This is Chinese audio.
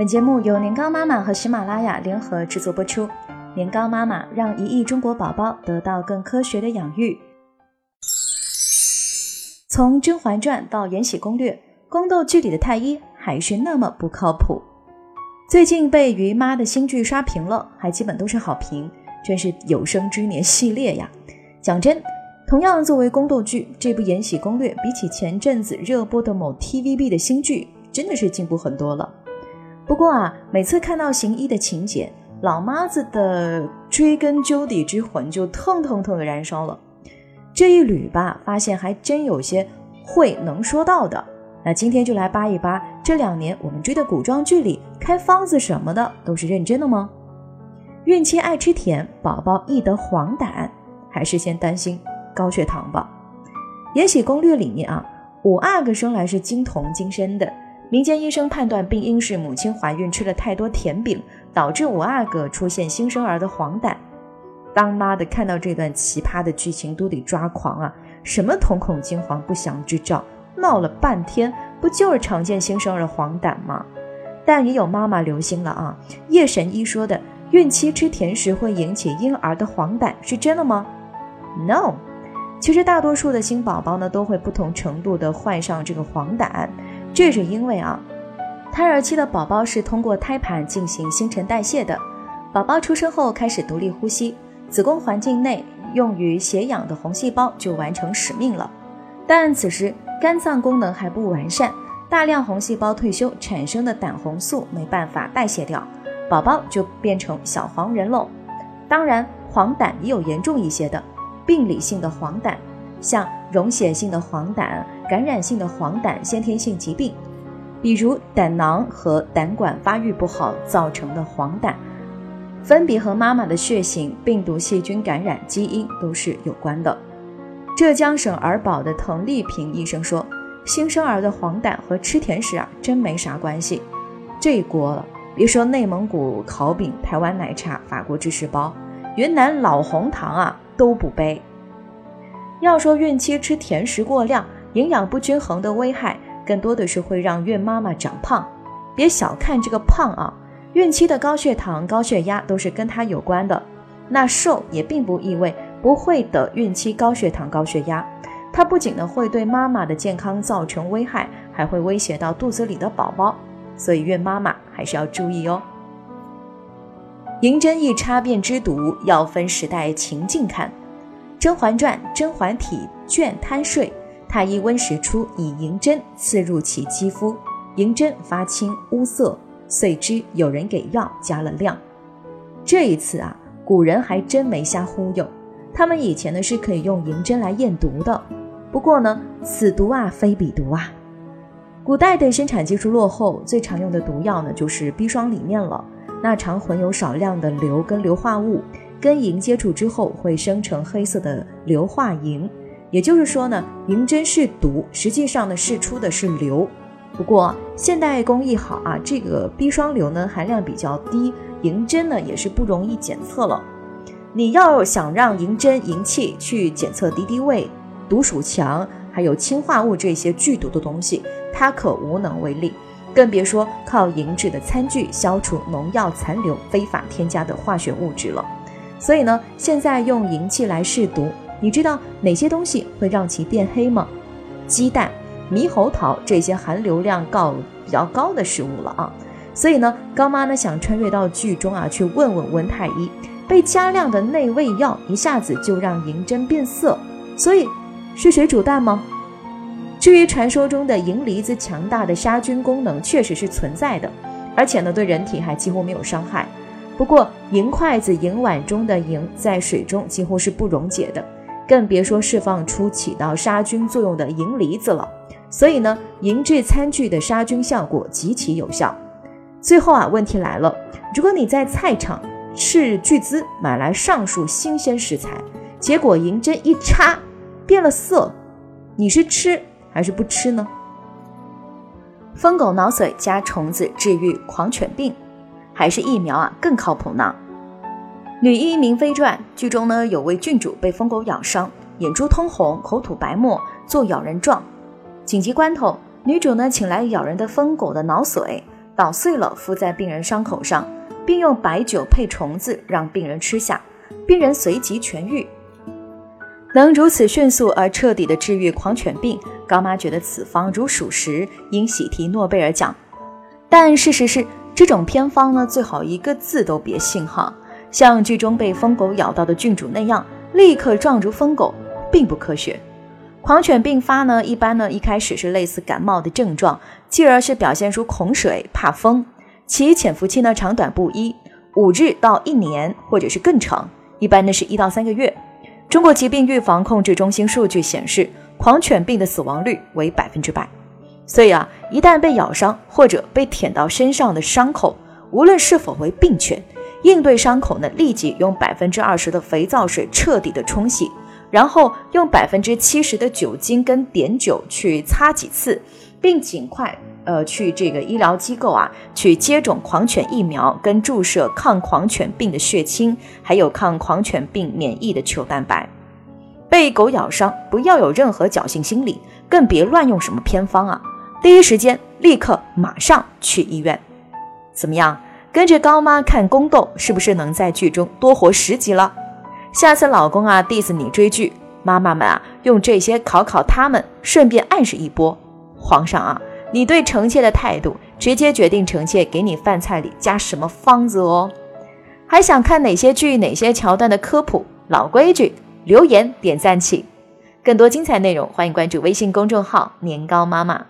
本节目由年糕妈妈和喜马拉雅联合制作播出。年糕妈妈让一亿中国宝宝得到更科学的养育。从《甄嬛传》到《延禧攻略》，宫斗剧里的太医还是那么不靠谱。最近被于妈的新剧刷屏了，还基本都是好评，真是有生之年系列呀！讲真，同样作为宫斗剧，这部《延禧攻略》比起前阵子热播的某 TVB 的新剧，真的是进步很多了。不过啊，每次看到行医的情节，老妈子的追根究底之魂就腾腾腾的燃烧了。这一捋吧，发现还真有些会能说到的。那今天就来扒一扒这两年我们追的古装剧里开方子什么的都是认真的吗？孕期爱吃甜，宝宝易得黄疸，还是先担心高血糖吧？《延禧攻略》里面啊，五阿哥生来是金童金身的，民间医生判断病因是母亲怀孕吃了太多甜饼，导致五阿哥出现新生儿的黄疸。当妈的看到这段奇葩的剧情都得抓狂啊！什么瞳孔金黄不祥之兆？闹了半天，不就是常见新生儿黄疸吗？但也有妈妈留心了啊！叶神医说的孕期吃甜食会引起婴儿的黄疸是真的吗？No，其实大多数的新宝宝呢都会不同程度的患上这个黄疸，这是因为啊，胎儿期的宝宝是通过胎盘进行新陈代谢的，宝宝出生后开始独立呼吸，子宫环境内用于血氧的红细胞就完成使命了，但此时。肝脏功能还不完善，大量红细胞退休产生的胆红素没办法代谢掉，宝宝就变成小黄人喽。当然，黄疸也有严重一些的，病理性的黄疸，像溶血性的黄疸、感染性的黄疸、先天性疾病，比如胆囊和胆管发育不好造成的黄疸，分别和妈妈的血型、病毒、细菌感染基因都是有关的。浙江省儿保的滕丽萍医生说：“新生儿的黄疸和吃甜食啊，真没啥关系。这一锅别说内蒙古烤饼、台湾奶茶、法国芝士包、云南老红糖啊，都不背。要说孕期吃甜食过量，营养不均衡的危害，更多的是会让孕妈妈长胖。别小看这个胖啊，孕期的高血糖、高血压都是跟它有关的。那瘦也并不意味。”不会得孕期高血糖、高血压，它不仅呢会对妈妈的健康造成危害，还会威胁到肚子里的宝宝，所以孕妈妈还是要注意哦。银针一插便知毒，要分时代情境看。《甄嬛传》甄嬛体倦贪睡，太医温实初以银针刺入其肌肤，银针发青乌色，遂知有人给药加了量。这一次啊，古人还真没瞎忽悠。他们以前呢是可以用银针来验毒的，不过呢，此毒啊非彼毒啊。古代的生产技术落后，最常用的毒药呢就是砒霜里面了。那常混有少量的硫跟硫化物，跟银接触之后会生成黑色的硫化银。也就是说呢，银针是毒，实际上呢释出的是硫。不过现代工艺好啊，这个砒霜硫呢含量比较低，银针呢也是不容易检测了。你要想让银针、银器去检测敌敌畏、毒鼠强，还有氰化物这些剧毒的东西，它可无能为力。更别说靠银质的餐具消除农药残留、非法添加的化学物质了。所以呢，现在用银器来试毒，你知道哪些东西会让其变黑吗？鸡蛋、猕猴桃这些含硫量高比较高的食物了啊。所以呢，高妈呢想穿越到剧中啊，去问问温太医。被加量的内味药一下子就让银针变色，所以是水煮蛋吗？至于传说中的银离子强大的杀菌功能，确实是存在的，而且呢对人体还几乎没有伤害。不过银筷子、银碗中的银在水中几乎是不溶解的，更别说释放出起到杀菌作用的银离子了。所以呢，银质餐具的杀菌效果极其有效。最后啊，问题来了，如果你在菜场。斥巨资买来上述新鲜食材，结果银针一插变了色，你是吃还是不吃呢？疯狗脑髓加虫子治愈狂犬病，还是疫苗啊更靠谱呢？《女医明妃传》剧中呢有位郡主被疯狗咬伤，眼珠通红，口吐白沫，做咬人状。紧急关头，女主呢请来咬人的疯狗的脑髓。捣碎了敷在病人伤口上，并用白酒配虫子让病人吃下，病人随即痊愈。能如此迅速而彻底的治愈狂犬病，高妈觉得此方如属实，应喜提诺贝尔奖。但事实是，这种偏方呢，最好一个字都别信哈。像剧中被疯狗咬到的郡主那样，立刻撞住疯狗，并不科学。狂犬病发呢，一般呢一开始是类似感冒的症状，继而是表现出恐水、怕风，其潜伏期呢长短不一，五日到一年，或者是更长，一般呢是一到三个月。中国疾病预防控制中心数据显示，狂犬病的死亡率为百分之百。所以啊，一旦被咬伤或者被舔到身上的伤口，无论是否为病犬，应对伤口呢，立即用百分之二十的肥皂水彻底的冲洗，然后用百分之七十的酒精跟碘酒去擦几次，并尽快。呃，去这个医疗机构啊，去接种狂犬疫苗，跟注射抗狂犬病的血清，还有抗狂犬病免疫的球蛋白。被狗咬伤，不要有任何侥幸心理，更别乱用什么偏方啊！第一时间，立刻马上去医院。怎么样？跟着高妈看宫斗，是不是能在剧中多活十集了？下次老公啊 diss 你追剧，妈妈们啊用这些考考他们，顺便暗示一波。皇上啊！你对臣妾的态度，直接决定臣妾给你饭菜里加什么方子哦。还想看哪些剧、哪些桥段的科普？老规矩，留言点赞起。更多精彩内容，欢迎关注微信公众号“年糕妈妈”。